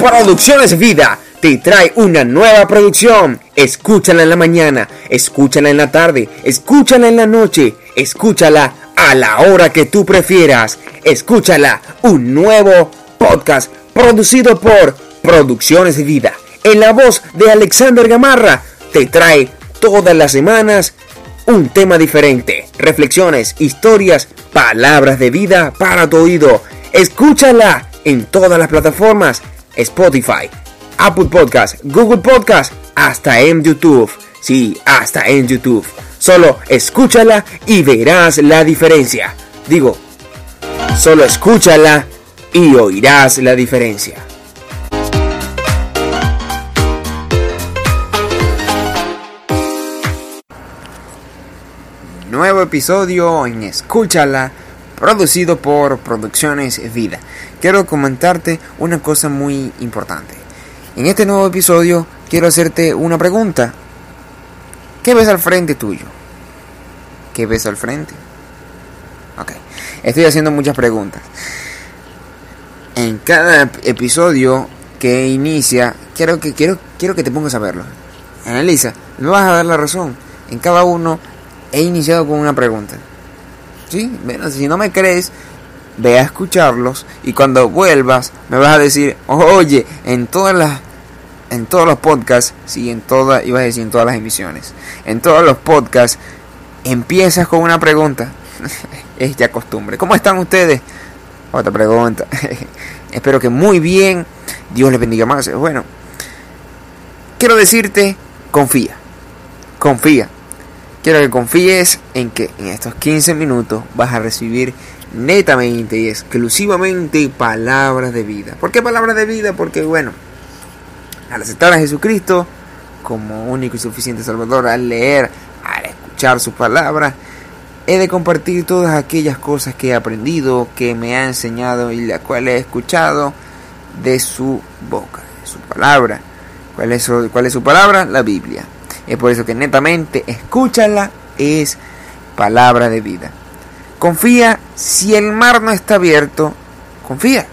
Producciones Vida te trae una nueva producción. Escúchala en la mañana, escúchala en la tarde, escúchala en la noche, escúchala a la hora que tú prefieras. Escúchala, un nuevo podcast producido por Producciones Vida. En la voz de Alexander Gamarra te trae todas las semanas un tema diferente, reflexiones, historias, palabras de vida para tu oído. Escúchala en todas las plataformas, Spotify, Apple Podcast, Google Podcast, hasta en YouTube. Sí, hasta en YouTube. Solo escúchala y verás la diferencia. Digo, solo escúchala y oirás la diferencia. Nuevo episodio en Escúchala, producido por Producciones Vida. Quiero comentarte una cosa muy importante. En este nuevo episodio quiero hacerte una pregunta. ¿Qué ves al frente tuyo? ¿Qué ves al frente? Ok, estoy haciendo muchas preguntas. En cada episodio que inicia, quiero que, quiero, quiero que te pongas a verlo. Analiza, me vas a dar la razón. En cada uno he iniciado con una pregunta. ¿Sí? Bueno, si no me crees, ve a escucharlos y cuando vuelvas me vas a decir, oye, en todas las en todos los podcasts, sí, en todas, iba a decir en todas las emisiones, en todos los podcasts empiezas con una pregunta. es ya costumbre. ¿Cómo están ustedes? Otra pregunta. Espero que muy bien. Dios les bendiga más. Bueno, quiero decirte, confía. Confía. Quiero que confíes en que en estos 15 minutos vas a recibir netamente y exclusivamente palabras de vida. ¿Por qué palabras de vida? Porque bueno, al aceptar a Jesucristo como único y suficiente Salvador, al leer, al escuchar sus palabras, he de compartir todas aquellas cosas que he aprendido, que me ha enseñado y las cuales he escuchado de su boca, de su palabra. ¿Cuál es su, cuál es su palabra? La Biblia. Es por eso que netamente escúchala, es palabra de vida. Confía, si el mar no está abierto, confía.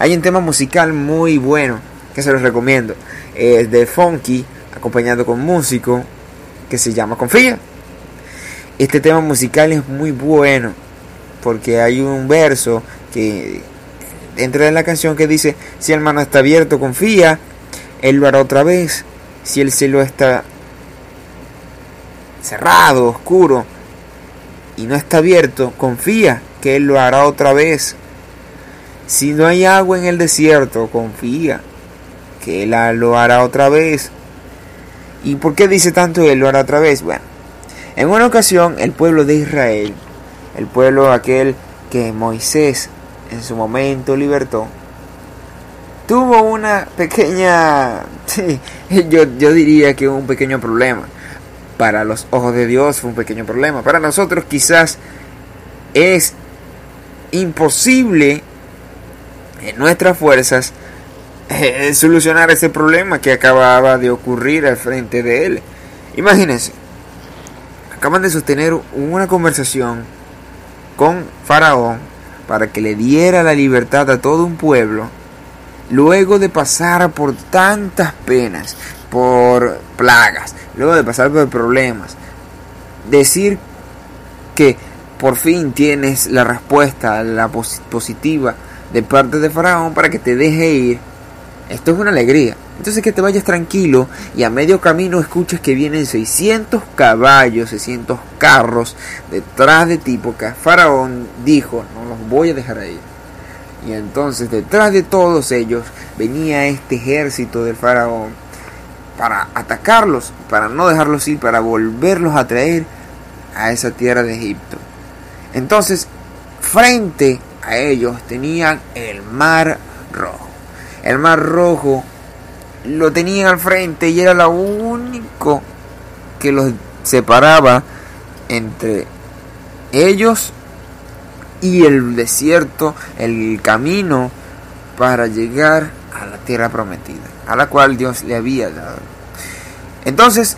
Hay un tema musical muy bueno que se los recomiendo. Es de Funky, acompañado con músico, que se llama Confía. Este tema musical es muy bueno, porque hay un verso que dentro de la canción que dice, si el mar no está abierto, confía, Él lo hará otra vez. Si el cielo está cerrado, oscuro, y no está abierto, confía que Él lo hará otra vez. Si no hay agua en el desierto, confía que Él lo hará otra vez. ¿Y por qué dice tanto Él lo hará otra vez? Bueno, en una ocasión el pueblo de Israel, el pueblo aquel que Moisés en su momento libertó, tuvo una pequeña, yo, yo diría que un pequeño problema para los ojos de Dios fue un pequeño problema. Para nosotros quizás es imposible en nuestras fuerzas eh, solucionar ese problema que acababa de ocurrir al frente de él. Imagínense, acaban de sostener una conversación con Faraón para que le diera la libertad a todo un pueblo, luego de pasar por tantas penas, por plagas, luego de pasar por problemas, decir que por fin tienes la respuesta, la positiva de parte de Faraón para que te deje ir, esto es una alegría. Entonces que te vayas tranquilo y a medio camino escuches que vienen 600 caballos, 600 carros detrás de ti, porque Faraón dijo, no los voy a dejar ahí. Y entonces detrás de todos ellos venía este ejército del Faraón para atacarlos, para no dejarlos ir, para volverlos a traer a esa tierra de Egipto. Entonces, frente a ellos tenían el mar rojo. El mar rojo lo tenían al frente y era lo único que los separaba entre ellos y el desierto, el camino para llegar a la tierra prometida, a la cual Dios le había dado. Entonces,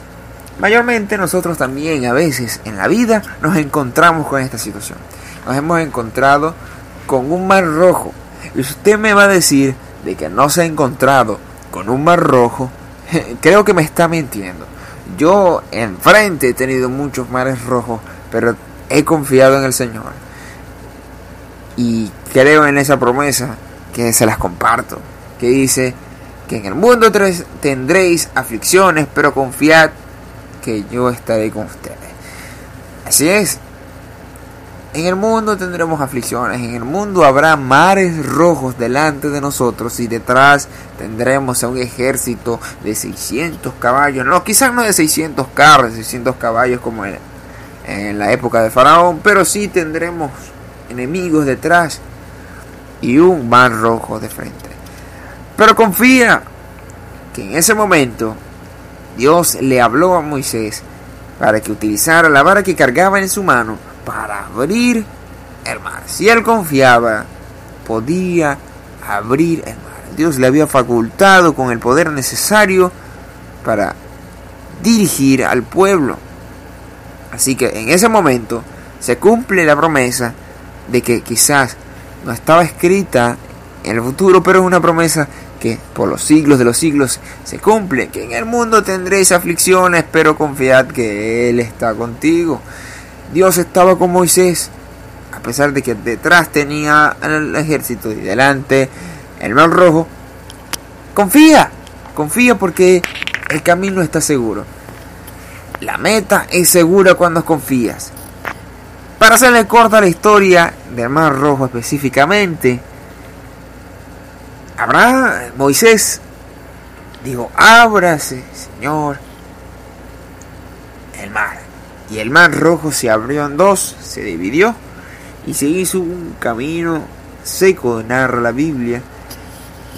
mayormente nosotros también a veces en la vida nos encontramos con esta situación. Nos hemos encontrado con un mar rojo. Y usted me va a decir, de que no se ha encontrado con un mar rojo, creo que me está mintiendo. Yo enfrente he tenido muchos mares rojos, pero he confiado en el Señor. Y creo en esa promesa que se las comparto, que dice que en el mundo tendréis aflicciones, pero confiad que yo estaré con ustedes. Así es. En el mundo tendremos aflicciones, en el mundo habrá mares rojos delante de nosotros y detrás tendremos a un ejército de 600 caballos, no, quizás no de 600 carros, 600 caballos como en, en la época de Faraón, pero sí tendremos enemigos detrás y un mar rojo de frente. Pero confía que en ese momento Dios le habló a Moisés para que utilizara la vara que cargaba en su mano para abrir el mar. Si él confiaba, podía abrir el mar. Dios le había facultado con el poder necesario para dirigir al pueblo. Así que en ese momento se cumple la promesa de que quizás no estaba escrita en el futuro, pero es una promesa que por los siglos de los siglos se cumple, que en el mundo tendréis aflicciones, pero confiad que Él está contigo. Dios estaba con Moisés, a pesar de que detrás tenía el ejército y delante el mar rojo. Confía, confía porque el camino está seguro. La meta es segura cuando confías. Para hacerle corta la historia del Mar Rojo específicamente, habrá Moisés, digo, ábrase, Señor, el mar. Y el mar rojo se abrió en dos, se dividió y se hizo un camino seco, narra la Biblia,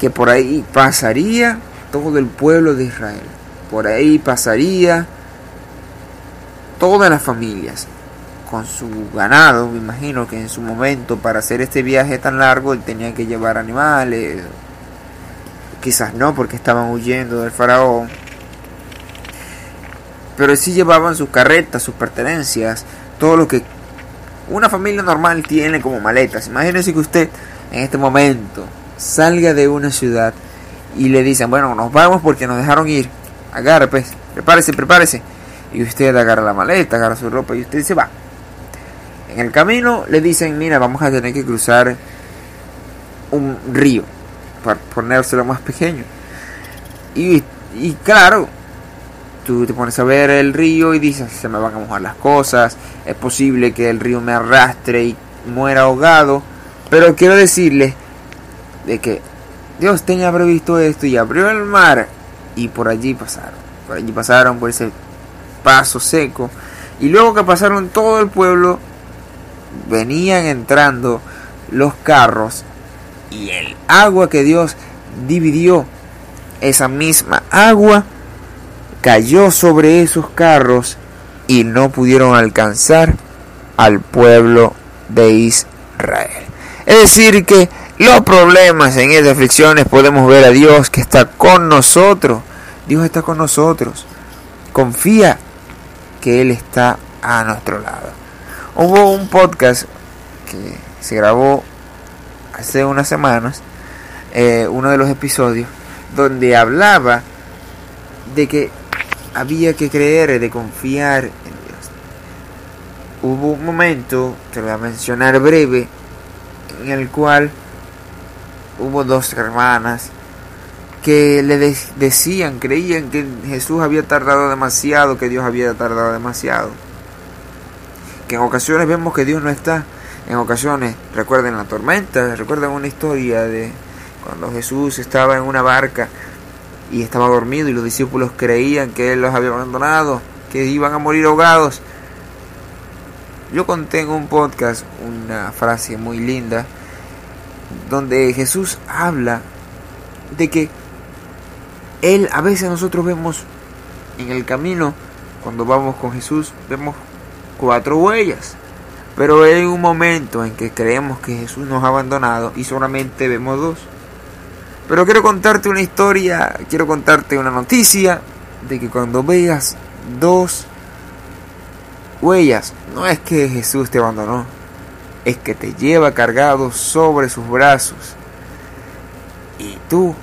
que por ahí pasaría todo el pueblo de Israel. Por ahí pasaría todas las familias con su ganado. Me imagino que en su momento para hacer este viaje tan largo él tenía que llevar animales. Quizás no porque estaban huyendo del faraón. Pero sí llevaban sus carretas, sus pertenencias, todo lo que una familia normal tiene como maletas. Imagínense que usted en este momento salga de una ciudad y le dicen, bueno, nos vamos porque nos dejaron ir. Agarre, pues, prepárese, prepárese. Y usted agarra la maleta, agarra su ropa y usted se va. En el camino le dicen, mira, vamos a tener que cruzar un río, para ponérselo más pequeño. Y, y claro, tú te pones a ver el río y dices, se me van a mojar las cosas, es posible que el río me arrastre y muera ahogado. Pero quiero decirle de que Dios tenía previsto esto y abrió el mar y por allí pasaron. Por allí pasaron por ese paso seco. Y luego que pasaron todo el pueblo, venían entrando los carros y el agua que Dios dividió, esa misma agua cayó sobre esos carros y no pudieron alcanzar al pueblo de Israel. Es decir, que los problemas en esas aflicciones podemos ver a Dios que está con nosotros. Dios está con nosotros. Confía que Él está a nuestro lado. Hubo un podcast que se grabó hace unas semanas, eh, uno de los episodios, donde hablaba de que había que creer, de confiar en Dios. Hubo un momento, te voy a mencionar breve, en el cual hubo dos hermanas que le decían, creían que Jesús había tardado demasiado, que Dios había tardado demasiado en ocasiones vemos que Dios no está, en ocasiones recuerden la tormenta, recuerden una historia de cuando Jesús estaba en una barca y estaba dormido y los discípulos creían que Él los había abandonado, que iban a morir ahogados. Yo conté en un podcast una frase muy linda donde Jesús habla de que Él a veces nosotros vemos en el camino, cuando vamos con Jesús, vemos cuatro huellas. Pero hay un momento en que creemos que Jesús nos ha abandonado y solamente vemos dos. Pero quiero contarte una historia, quiero contarte una noticia de que cuando veas dos huellas, no es que Jesús te abandonó, es que te lleva cargado sobre sus brazos y tú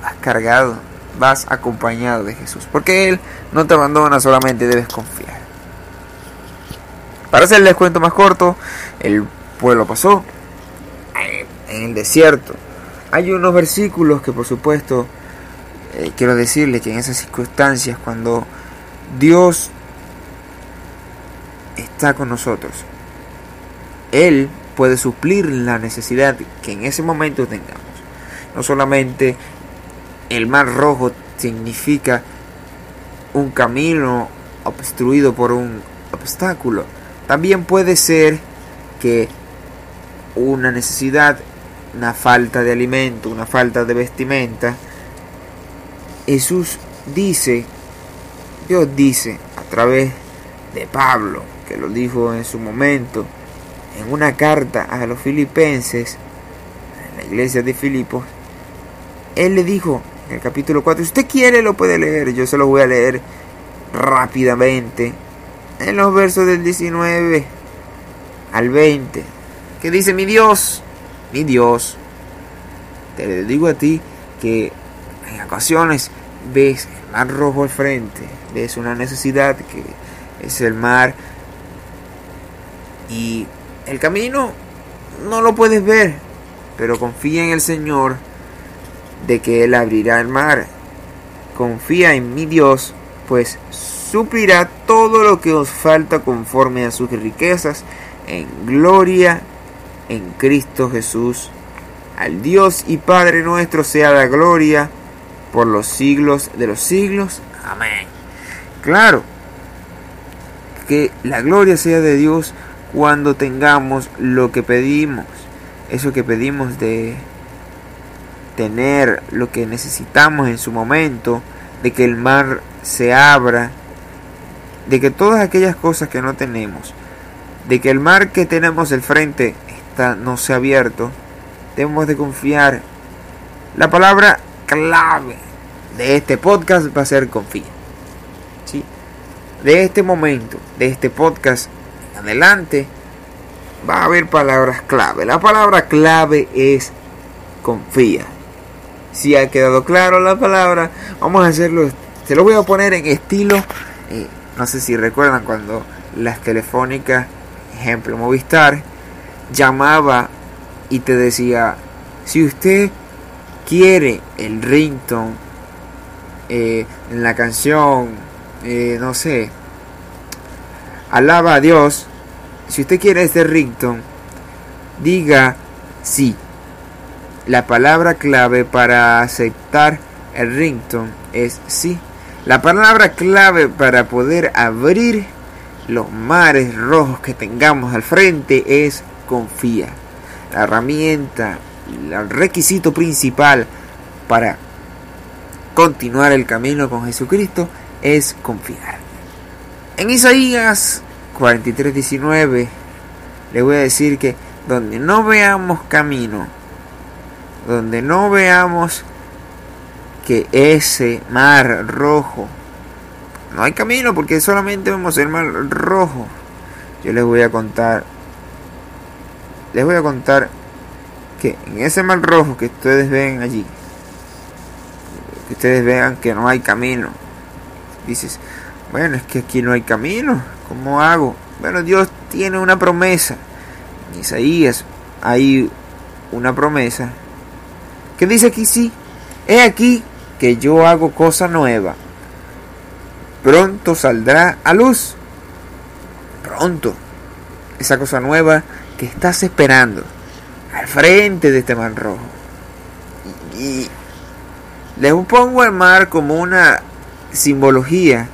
vas cargado, vas acompañado de Jesús. Porque Él no te abandona, solamente debes confiar. Para hacer el descuento más corto, el pueblo pasó en el desierto. Hay unos versículos que por supuesto eh, quiero decirle que en esas circunstancias cuando Dios está con nosotros, Él puede suplir la necesidad que en ese momento tengamos. No solamente el mar rojo significa un camino obstruido por un obstáculo, también puede ser que una necesidad, una falta de alimento, una falta de vestimenta, Jesús dice, Dios dice a través de Pablo, que lo dijo en su momento, en una carta a los filipenses, en la iglesia de Filipos, él le dijo en el capítulo 4, si usted quiere lo puede leer, yo se lo voy a leer rápidamente, en los versos del 19 al 20, que dice, mi Dios, mi Dios, te digo a ti que en ocasiones ves el mar rojo al frente, ves una necesidad que es el mar y el camino no lo puedes ver, pero confía en el Señor de que Él abrirá el mar. Confía en mi Dios, pues suplirá todo lo que os falta conforme a sus riquezas en gloria en Cristo Jesús. Al Dios y Padre nuestro sea la gloria por los siglos de los siglos. Amén. Claro, que la gloria sea de Dios cuando tengamos lo que pedimos. Eso que pedimos de tener lo que necesitamos en su momento, de que el mar se abra, de que todas aquellas cosas que no tenemos, de que el mar que tenemos al frente está, no se ha abierto, debemos de confiar. La palabra clave de este podcast va a ser confía. ¿Sí? De este momento, de este podcast en adelante, va a haber palabras clave. La palabra clave es confía. Si ha quedado claro la palabra, vamos a hacerlo. Se lo voy a poner en estilo. Eh, no sé si recuerdan cuando las telefónicas, ejemplo Movistar, llamaba y te decía, si usted quiere el ringtone eh, en la canción, eh, no sé, alaba a Dios, si usted quiere este ringtone, diga sí. La palabra clave para aceptar el ringtone es sí. La palabra clave para poder abrir los mares rojos que tengamos al frente es confía. La herramienta, el requisito principal para continuar el camino con Jesucristo es confiar. En Isaías 43, 19 le voy a decir que donde no veamos camino, donde no veamos que ese mar rojo, no hay camino porque solamente vemos el mar rojo, yo les voy a contar les voy a contar que en ese mar rojo que ustedes ven allí, que ustedes vean que no hay camino. Dices, bueno, es que aquí no hay camino, ¿cómo hago? Bueno, Dios tiene una promesa. En Isaías hay una promesa que dice aquí sí, he aquí que yo hago cosa nueva. Pronto saldrá a luz. Pronto. Esa cosa nueva que estás esperando al frente de este mar rojo. Y, les pongo el mar como una simbología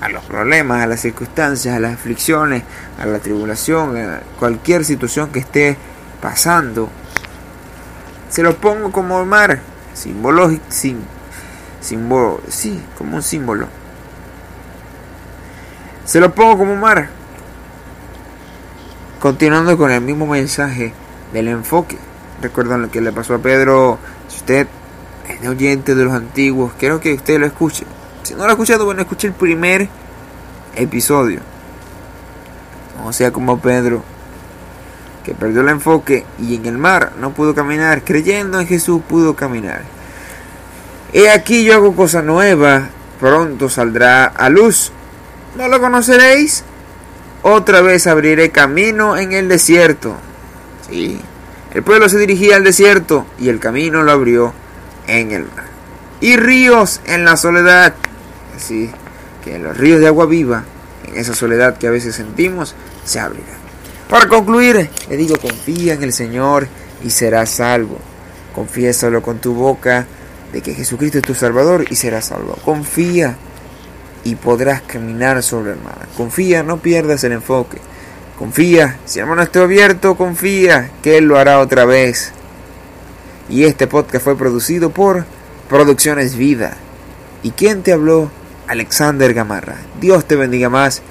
a los problemas, a las circunstancias, a las aflicciones, a la tribulación, a cualquier situación que esté pasando. Se lo pongo como el mar, simbológico, sin, símbolo, sí, como un símbolo. Se lo pongo como mar Continuando con el mismo mensaje del enfoque. Recuerdan lo que le pasó a Pedro. Si usted es oyente de los antiguos, quiero que usted lo escuche. Si no lo ha escuchado, bueno, escuche el primer episodio. O sea, como Pedro, que perdió el enfoque y en el mar no pudo caminar, creyendo en Jesús pudo caminar. He aquí yo hago cosa nueva, pronto saldrá a luz. ¿No lo conoceréis? Otra vez abriré camino en el desierto. Sí, el pueblo se dirigía al desierto y el camino lo abrió en el mar. Y ríos en la soledad. Así que los ríos de agua viva, en esa soledad que a veces sentimos, se abrirán. Para concluir, le digo, confía en el Señor y serás salvo. Confiésalo con tu boca de que Jesucristo es tu Salvador y serás salvo. Confía y podrás caminar sobre el mar. Confía, no pierdas el enfoque. Confía, si el mar no está abierto, confía que Él lo hará otra vez. Y este podcast fue producido por Producciones Vida. ¿Y quién te habló? Alexander Gamarra. Dios te bendiga más